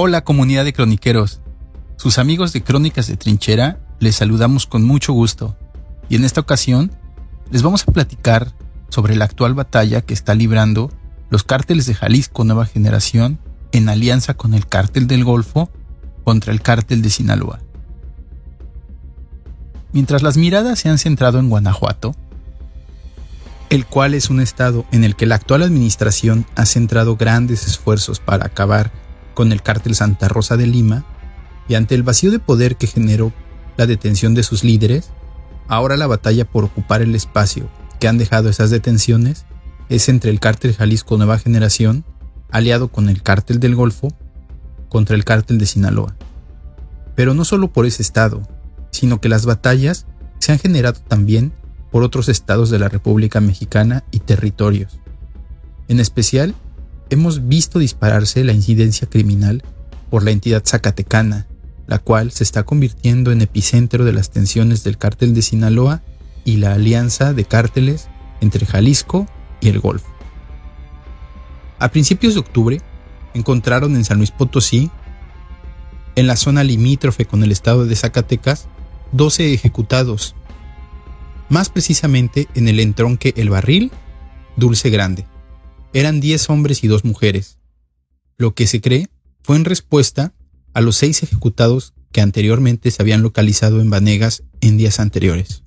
Hola comunidad de croniqueros. Sus amigos de Crónicas de Trinchera les saludamos con mucho gusto. Y en esta ocasión les vamos a platicar sobre la actual batalla que está librando los cárteles de Jalisco Nueva Generación en alianza con el cártel del Golfo contra el cártel de Sinaloa. Mientras las miradas se han centrado en Guanajuato, el cual es un estado en el que la actual administración ha centrado grandes esfuerzos para acabar con el cártel Santa Rosa de Lima, y ante el vacío de poder que generó la detención de sus líderes, ahora la batalla por ocupar el espacio que han dejado esas detenciones es entre el cártel Jalisco Nueva Generación, aliado con el cártel del Golfo, contra el cártel de Sinaloa. Pero no solo por ese estado, sino que las batallas se han generado también por otros estados de la República Mexicana y territorios. En especial, hemos visto dispararse la incidencia criminal por la entidad zacatecana, la cual se está convirtiendo en epicentro de las tensiones del cártel de Sinaloa y la alianza de cárteles entre Jalisco y el Golfo. A principios de octubre, encontraron en San Luis Potosí, en la zona limítrofe con el estado de Zacatecas, 12 ejecutados, más precisamente en el entronque El Barril, Dulce Grande. Eran 10 hombres y dos mujeres. Lo que se cree fue en respuesta a los seis ejecutados que anteriormente se habían localizado en Vanegas en días anteriores.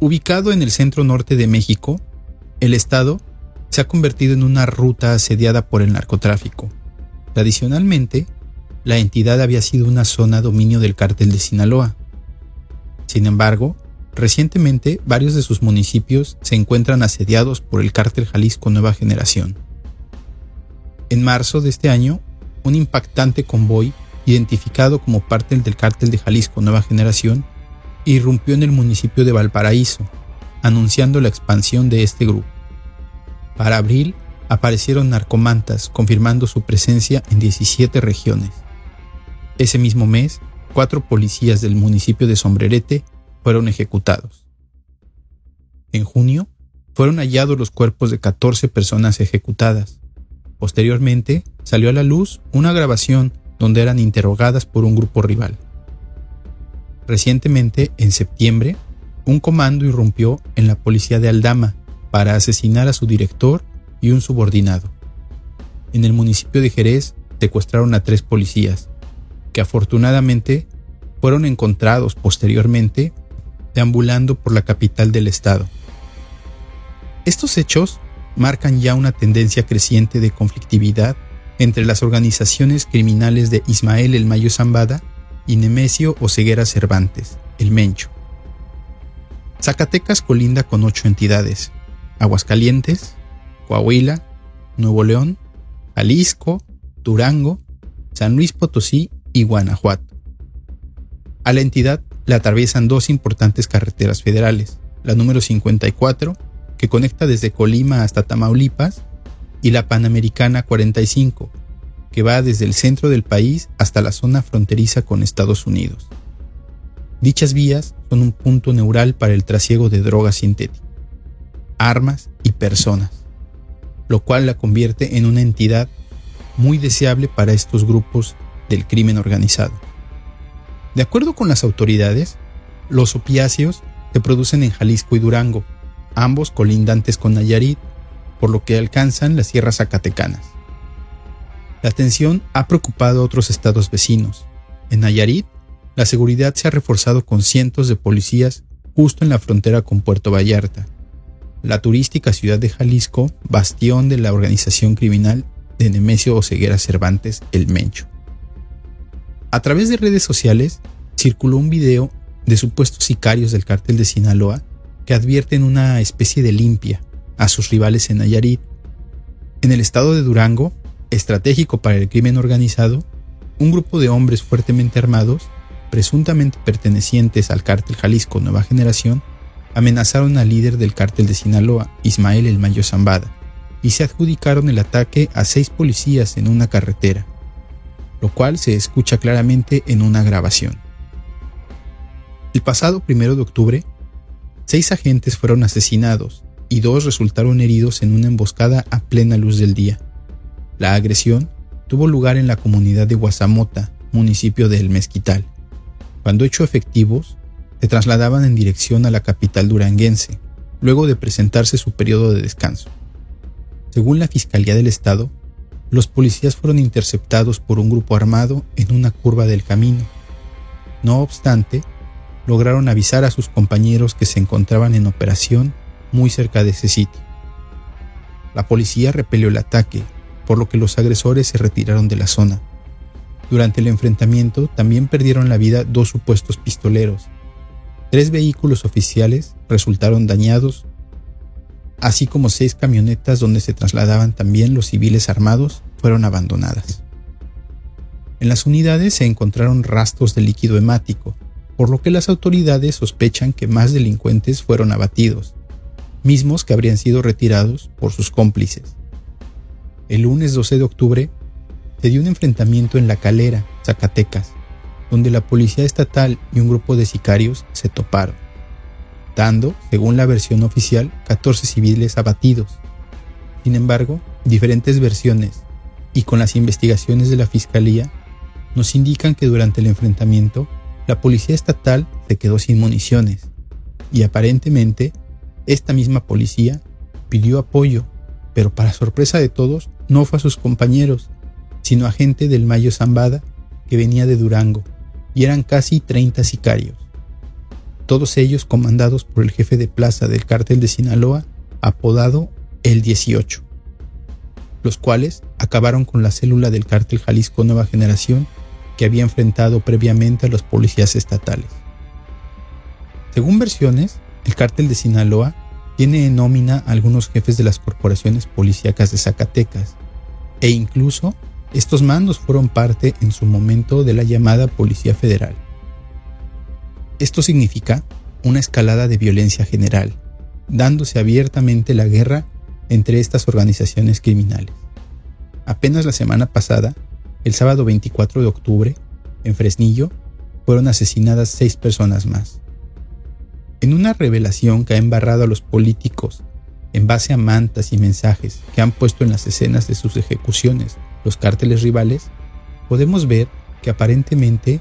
Ubicado en el centro norte de México, el estado se ha convertido en una ruta asediada por el narcotráfico. Tradicionalmente, la entidad había sido una zona dominio del cártel de Sinaloa. Sin embargo, recientemente varios de sus municipios se encuentran asediados por el cártel Jalisco Nueva Generación. En marzo de este año, un impactante convoy, identificado como parte del cártel de Jalisco Nueva Generación, irrumpió en el municipio de Valparaíso, anunciando la expansión de este grupo. Para abril aparecieron narcomantas confirmando su presencia en 17 regiones. Ese mismo mes, cuatro policías del municipio de Sombrerete fueron ejecutados. En junio, fueron hallados los cuerpos de 14 personas ejecutadas. Posteriormente, salió a la luz una grabación donde eran interrogadas por un grupo rival. Recientemente, en septiembre, un comando irrumpió en la policía de Aldama para asesinar a su director y un subordinado. En el municipio de Jerez secuestraron a tres policías, que afortunadamente fueron encontrados posteriormente deambulando por la capital del estado. Estos hechos marcan ya una tendencia creciente de conflictividad entre las organizaciones criminales de Ismael el Mayo Zambada y Nemesio Oseguera Cervantes, el Mencho. Zacatecas colinda con ocho entidades, Aguascalientes, Coahuila, Nuevo León, Jalisco, Durango, San Luis Potosí y Guanajuato. A la entidad la atraviesan dos importantes carreteras federales, la número 54, que conecta desde Colima hasta Tamaulipas, y la Panamericana 45, que va desde el centro del país hasta la zona fronteriza con Estados Unidos. Dichas vías son un punto neural para el trasiego de drogas sintéticas, armas y personas, lo cual la convierte en una entidad muy deseable para estos grupos del crimen organizado. De acuerdo con las autoridades, los opiáceos se producen en Jalisco y Durango, ambos colindantes con Nayarit, por lo que alcanzan las sierras zacatecanas. La tensión ha preocupado a otros estados vecinos. En Nayarit, la seguridad se ha reforzado con cientos de policías justo en la frontera con Puerto Vallarta, la turística ciudad de Jalisco, bastión de la organización criminal de Nemesio Oseguera Cervantes, el Mencho. A través de redes sociales circuló un video de supuestos sicarios del cártel de Sinaloa que advierten una especie de limpia a sus rivales en Nayarit. En el estado de Durango, estratégico para el crimen organizado, un grupo de hombres fuertemente armados, presuntamente pertenecientes al cártel Jalisco Nueva Generación, amenazaron al líder del cártel de Sinaloa, Ismael El Mayo Zambada, y se adjudicaron el ataque a seis policías en una carretera lo cual se escucha claramente en una grabación. El pasado primero de octubre, seis agentes fueron asesinados y dos resultaron heridos en una emboscada a plena luz del día. La agresión tuvo lugar en la comunidad de Guasamota, municipio de El Mezquital. Cuando hecho efectivos, se trasladaban en dirección a la capital duranguense, luego de presentarse su periodo de descanso. Según la Fiscalía del Estado, los policías fueron interceptados por un grupo armado en una curva del camino. No obstante, lograron avisar a sus compañeros que se encontraban en operación muy cerca de ese sitio. La policía repelió el ataque, por lo que los agresores se retiraron de la zona. Durante el enfrentamiento también perdieron la vida dos supuestos pistoleros. Tres vehículos oficiales resultaron dañados, así como seis camionetas donde se trasladaban también los civiles armados fueron abandonadas. En las unidades se encontraron rastros de líquido hemático, por lo que las autoridades sospechan que más delincuentes fueron abatidos, mismos que habrían sido retirados por sus cómplices. El lunes 12 de octubre se dio un enfrentamiento en La Calera, Zacatecas, donde la policía estatal y un grupo de sicarios se toparon, dando, según la versión oficial, 14 civiles abatidos. Sin embargo, diferentes versiones y con las investigaciones de la Fiscalía nos indican que durante el enfrentamiento la policía estatal se quedó sin municiones y aparentemente esta misma policía pidió apoyo, pero para sorpresa de todos no fue a sus compañeros, sino a gente del Mayo Zambada que venía de Durango, y eran casi 30 sicarios. Todos ellos comandados por el jefe de plaza del cártel de Sinaloa, apodado El 18, los cuales acabaron con la célula del cártel Jalisco Nueva Generación que había enfrentado previamente a los policías estatales. Según versiones, el cártel de Sinaloa tiene en nómina a algunos jefes de las corporaciones policíacas de Zacatecas, e incluso estos mandos fueron parte en su momento de la llamada Policía Federal. Esto significa una escalada de violencia general, dándose abiertamente la guerra entre estas organizaciones criminales. Apenas la semana pasada, el sábado 24 de octubre, en Fresnillo, fueron asesinadas seis personas más. En una revelación que ha embarrado a los políticos en base a mantas y mensajes que han puesto en las escenas de sus ejecuciones los cárteles rivales, podemos ver que aparentemente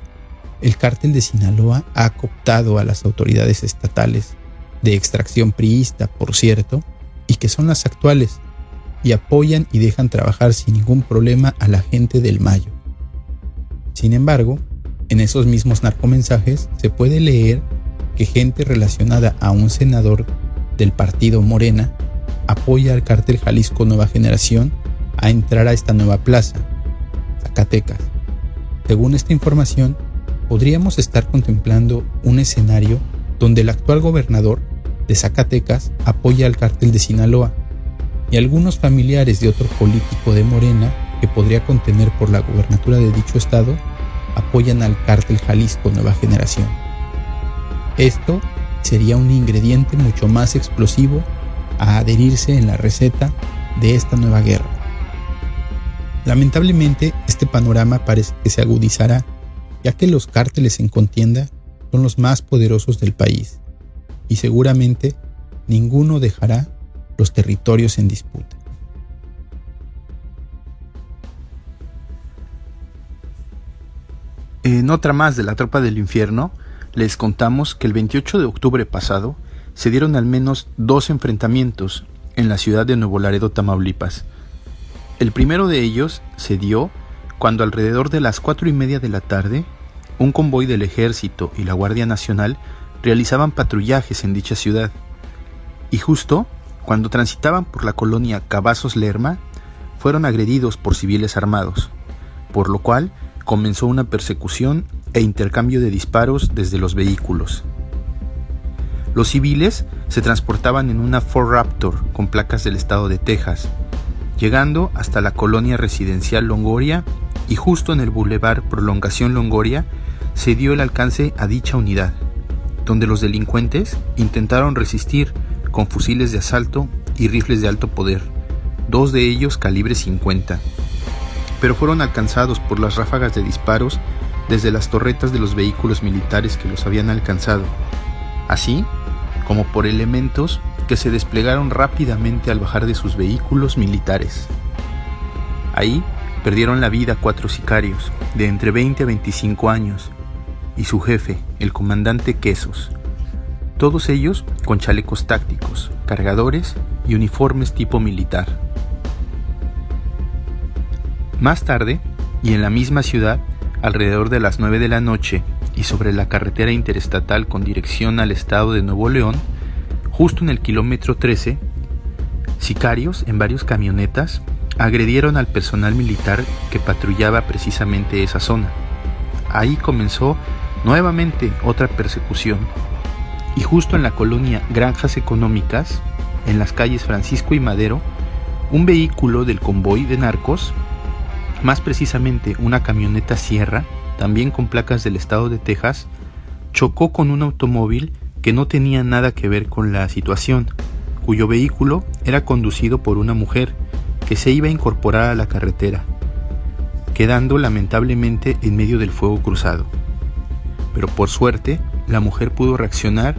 el cártel de Sinaloa ha cooptado a las autoridades estatales, de extracción priista, por cierto, y que son las actuales, y apoyan y dejan trabajar sin ningún problema a la gente del Mayo. Sin embargo, en esos mismos narcomensajes se puede leer que gente relacionada a un senador del partido Morena apoya al cártel Jalisco Nueva Generación a entrar a esta nueva plaza, Zacatecas. Según esta información, podríamos estar contemplando un escenario donde el actual gobernador de Zacatecas apoya al cártel de Sinaloa y algunos familiares de otro político de Morena que podría contener por la gubernatura de dicho estado apoyan al cártel Jalisco Nueva Generación. Esto sería un ingrediente mucho más explosivo a adherirse en la receta de esta nueva guerra. Lamentablemente, este panorama parece que se agudizará, ya que los cárteles en contienda son los más poderosos del país, y seguramente ninguno dejará los territorios en disputa. En otra más de la Tropa del Infierno, les contamos que el 28 de octubre pasado se dieron al menos dos enfrentamientos en la ciudad de Nuevo Laredo, Tamaulipas. El primero de ellos se dio cuando alrededor de las cuatro y media de la tarde, un convoy del ejército y la Guardia Nacional realizaban patrullajes en dicha ciudad. Y justo cuando transitaban por la colonia Cavazos Lerma, fueron agredidos por civiles armados, por lo cual comenzó una persecución e intercambio de disparos desde los vehículos. Los civiles se transportaban en una Ford Raptor con placas del estado de Texas, llegando hasta la colonia residencial Longoria y justo en el bulevar Prolongación Longoria se dio el alcance a dicha unidad, donde los delincuentes intentaron resistir con fusiles de asalto y rifles de alto poder, dos de ellos calibre 50, pero fueron alcanzados por las ráfagas de disparos desde las torretas de los vehículos militares que los habían alcanzado, así como por elementos que se desplegaron rápidamente al bajar de sus vehículos militares. Ahí perdieron la vida cuatro sicarios de entre 20 a 25 años y su jefe, el comandante Quesos. Todos ellos con chalecos tácticos, cargadores y uniformes tipo militar. Más tarde, y en la misma ciudad, alrededor de las 9 de la noche y sobre la carretera interestatal con dirección al estado de Nuevo León, justo en el kilómetro 13, sicarios en varios camionetas agredieron al personal militar que patrullaba precisamente esa zona. Ahí comenzó nuevamente otra persecución y justo en la colonia Granjas Económicas, en las calles Francisco y Madero, un vehículo del convoy de narcos, más precisamente una camioneta Sierra, también con placas del estado de Texas, chocó con un automóvil que no tenía nada que ver con la situación, cuyo vehículo era conducido por una mujer que se iba a incorporar a la carretera, quedando lamentablemente en medio del fuego cruzado. Pero por suerte, la mujer pudo reaccionar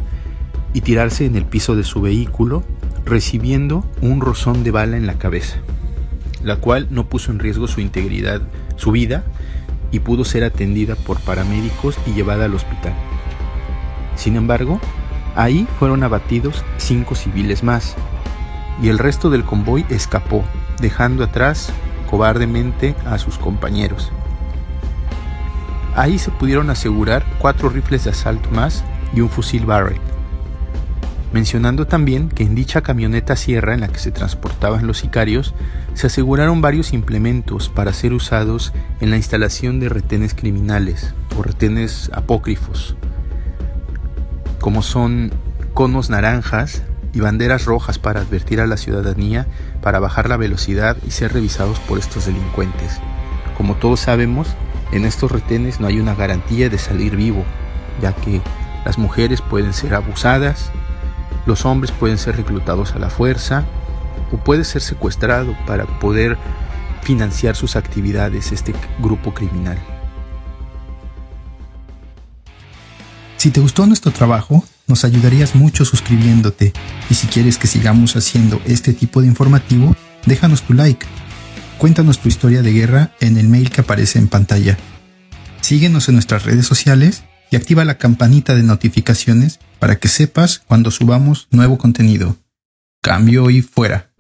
y tirarse en el piso de su vehículo, recibiendo un rozón de bala en la cabeza, la cual no puso en riesgo su integridad, su vida, y pudo ser atendida por paramédicos y llevada al hospital. Sin embargo, ahí fueron abatidos cinco civiles más, y el resto del convoy escapó, dejando atrás cobardemente a sus compañeros. Ahí se pudieron asegurar cuatro rifles de asalto más y un fusil Barrett. Mencionando también que en dicha camioneta sierra en la que se transportaban los sicarios, se aseguraron varios implementos para ser usados en la instalación de retenes criminales o retenes apócrifos, como son conos naranjas y banderas rojas para advertir a la ciudadanía para bajar la velocidad y ser revisados por estos delincuentes. Como todos sabemos, en estos retenes no hay una garantía de salir vivo, ya que las mujeres pueden ser abusadas, los hombres pueden ser reclutados a la fuerza o puede ser secuestrado para poder financiar sus actividades este grupo criminal. Si te gustó nuestro trabajo, nos ayudarías mucho suscribiéndote y si quieres que sigamos haciendo este tipo de informativo, déjanos tu like. Cuéntanos tu historia de guerra en el mail que aparece en pantalla. Síguenos en nuestras redes sociales y activa la campanita de notificaciones para que sepas cuando subamos nuevo contenido. Cambio y fuera.